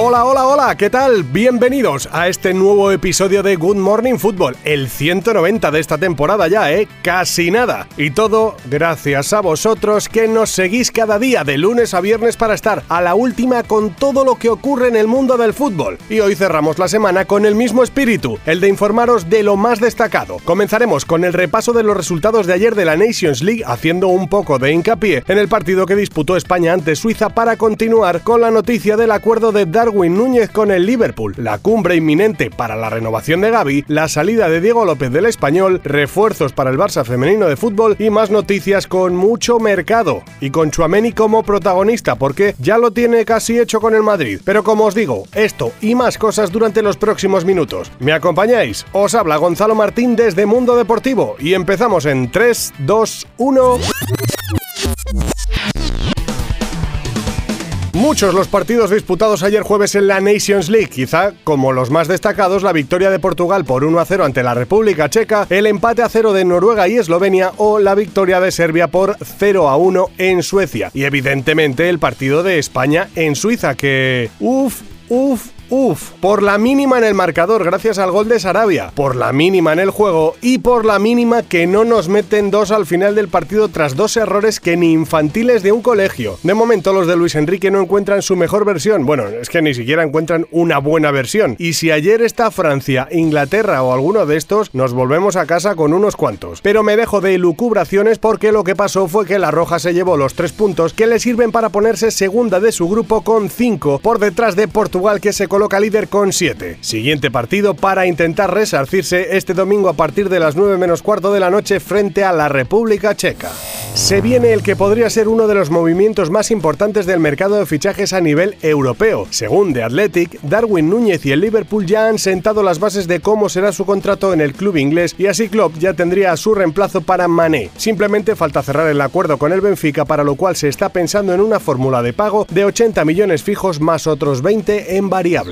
Hola, hola, hola, ¿qué tal? Bienvenidos a este nuevo episodio de Good Morning Football, el 190 de esta temporada ya, ¿eh? Casi nada. Y todo gracias a vosotros que nos seguís cada día de lunes a viernes para estar a la última con todo lo que ocurre en el mundo del fútbol. Y hoy cerramos la semana con el mismo espíritu, el de informaros de lo más destacado. Comenzaremos con el repaso de los resultados de ayer de la Nations League, haciendo un poco de hincapié en el partido que disputó España ante Suiza para continuar con la noticia del acuerdo de Darwin Núñez con el Liverpool, la cumbre inminente para la renovación de Gaby, la salida de Diego López del Español, refuerzos para el Barça femenino de fútbol y más noticias con mucho mercado. Y con Chuameni como protagonista, porque ya lo tiene casi hecho con el Madrid. Pero como os digo, esto y más cosas durante los próximos minutos. ¿Me acompañáis? Os habla Gonzalo Martín desde Mundo Deportivo y empezamos en 3, 2, 1. Muchos los partidos disputados ayer jueves en la Nations League, quizá como los más destacados la victoria de Portugal por 1 a 0 ante la República Checa, el empate a 0 de Noruega y Eslovenia o la victoria de Serbia por 0 a 1 en Suecia. Y evidentemente el partido de España en Suiza que... Uf, uf, Uf, por la mínima en el marcador gracias al gol de Sarabia, por la mínima en el juego y por la mínima que no nos meten dos al final del partido tras dos errores que ni infantiles de un colegio. De momento los de Luis Enrique no encuentran su mejor versión, bueno, es que ni siquiera encuentran una buena versión. Y si ayer está Francia, Inglaterra o alguno de estos, nos volvemos a casa con unos cuantos. Pero me dejo de lucubraciones porque lo que pasó fue que la Roja se llevó los tres puntos que le sirven para ponerse segunda de su grupo con cinco por detrás de Portugal que se coloca líder con 7. Siguiente partido para intentar resarcirse este domingo a partir de las 9 menos cuarto de la noche frente a la República Checa. Se viene el que podría ser uno de los movimientos más importantes del mercado de fichajes a nivel europeo. Según The Athletic, Darwin Núñez y el Liverpool ya han sentado las bases de cómo será su contrato en el club inglés y así Klopp ya tendría su reemplazo para Mané. Simplemente falta cerrar el acuerdo con el Benfica para lo cual se está pensando en una fórmula de pago de 80 millones fijos más otros 20 en variables.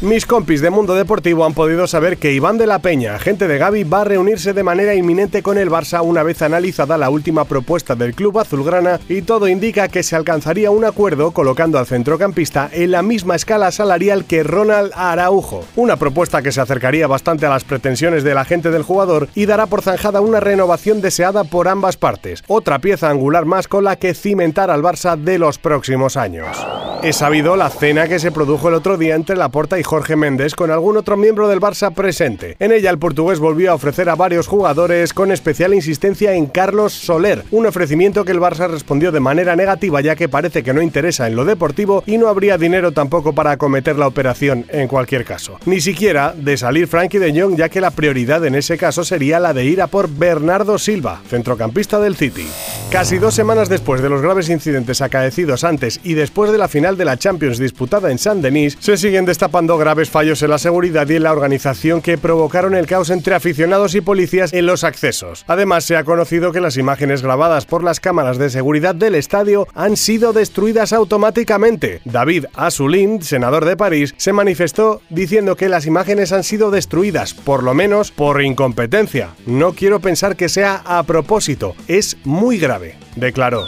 Mis compis de Mundo Deportivo han podido saber que Iván de la Peña, agente de Gaby, va a reunirse de manera inminente con el Barça una vez analizada la última propuesta del club azulgrana y todo indica que se alcanzaría un acuerdo colocando al centrocampista en la misma escala salarial que Ronald Araujo. Una propuesta que se acercaría bastante a las pretensiones del agente del jugador y dará por zanjada una renovación deseada por ambas partes, otra pieza angular más con la que cimentar al Barça de los próximos años. He sabido la cena que se produjo el otro día entre Laporta y Jorge Méndez con algún otro miembro del Barça presente. En ella el portugués volvió a ofrecer a varios jugadores con especial insistencia en Carlos Soler, un ofrecimiento que el Barça respondió de manera negativa ya que parece que no interesa en lo deportivo y no habría dinero tampoco para acometer la operación en cualquier caso. Ni siquiera de salir Frankie de Jong ya que la prioridad en ese caso sería la de ir a por Bernardo Silva, centrocampista del City. Casi dos semanas después de los graves incidentes acaecidos antes y después de la final de la Champions disputada en Saint-Denis, se siguen destapando graves fallos en la seguridad y en la organización que provocaron el caos entre aficionados y policías en los accesos. Además, se ha conocido que las imágenes grabadas por las cámaras de seguridad del estadio han sido destruidas automáticamente. David Assoulin, senador de París, se manifestó diciendo que las imágenes han sido destruidas, por lo menos por incompetencia. No quiero pensar que sea a propósito, es muy grave, declaró.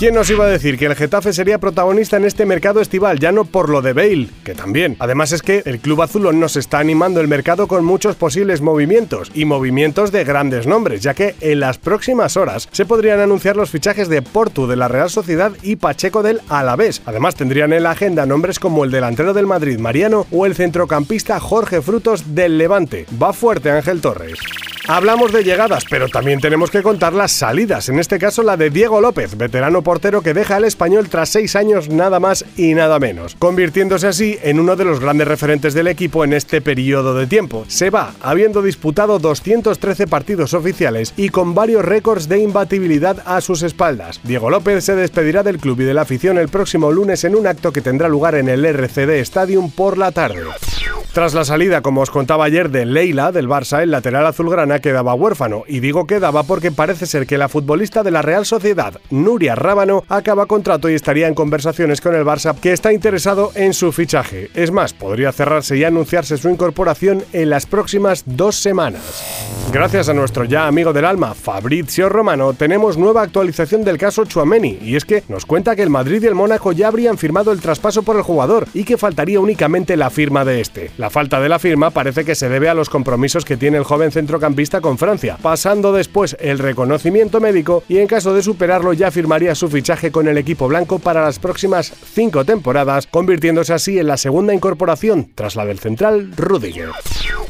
¿Quién nos iba a decir que el Getafe sería protagonista en este mercado estival, ya no por lo de Bale, que también? Además es que el club azulón nos está animando el mercado con muchos posibles movimientos, y movimientos de grandes nombres, ya que en las próximas horas se podrían anunciar los fichajes de Portu de la Real Sociedad y Pacheco del Alavés. Además tendrían en la agenda nombres como el delantero del Madrid Mariano o el centrocampista Jorge Frutos del Levante. Va fuerte Ángel Torres. Hablamos de llegadas, pero también tenemos que contar las salidas, en este caso la de Diego López, veterano portero que deja al español tras seis años nada más y nada menos, convirtiéndose así en uno de los grandes referentes del equipo en este periodo de tiempo. Se va, habiendo disputado 213 partidos oficiales y con varios récords de imbatibilidad a sus espaldas. Diego López se despedirá del club y de la afición el próximo lunes en un acto que tendrá lugar en el RCD Stadium por la tarde. Tras la salida, como os contaba ayer, de Leila del Barça, el lateral azulgrana quedaba huérfano. Y digo quedaba porque parece ser que la futbolista de la Real Sociedad, Nuria Rábano, acaba contrato y estaría en conversaciones con el Barça, que está interesado en su fichaje. Es más, podría cerrarse y anunciarse su incorporación en las próximas dos semanas. Gracias a nuestro ya amigo del alma, Fabrizio Romano, tenemos nueva actualización del caso Chuameni, y es que nos cuenta que el Madrid y el Mónaco ya habrían firmado el traspaso por el jugador y que faltaría únicamente la firma de este. La falta de la firma parece que se debe a los compromisos que tiene el joven centrocampista con Francia, pasando después el reconocimiento médico y en caso de superarlo ya firmaría su fichaje con el equipo blanco para las próximas cinco temporadas, convirtiéndose así en la segunda incorporación tras la del central Rudiger.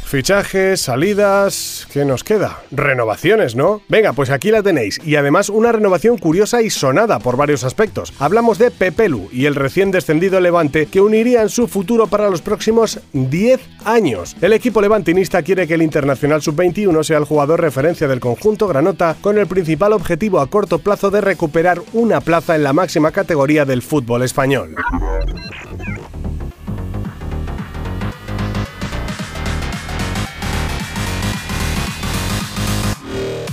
Fichajes, salidas, ¿qué nos queda? Renovaciones, ¿no? Venga, pues aquí la tenéis. Y además una renovación curiosa y sonada por varios aspectos. Hablamos de Pepelu y el recién descendido Levante que unirían su futuro para los próximos 10 años. El equipo levantinista quiere que el Internacional Sub-21 sea el jugador referencia del conjunto Granota con el principal objetivo a corto plazo de recuperar una plaza en la máxima categoría del fútbol español.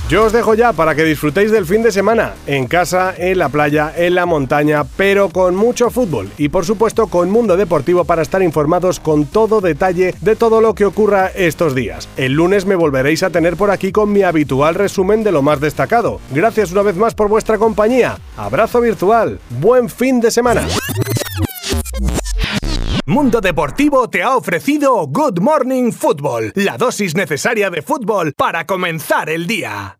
Yo os dejo ya para que disfrutéis del fin de semana, en casa, en la playa, en la montaña, pero con mucho fútbol y por supuesto con Mundo Deportivo para estar informados con todo detalle de todo lo que ocurra estos días. El lunes me volveréis a tener por aquí con mi habitual resumen de lo más destacado. Gracias una vez más por vuestra compañía. Abrazo virtual. Buen fin de semana. Mundo Deportivo te ha ofrecido Good Morning Football, la dosis necesaria de fútbol para comenzar el día.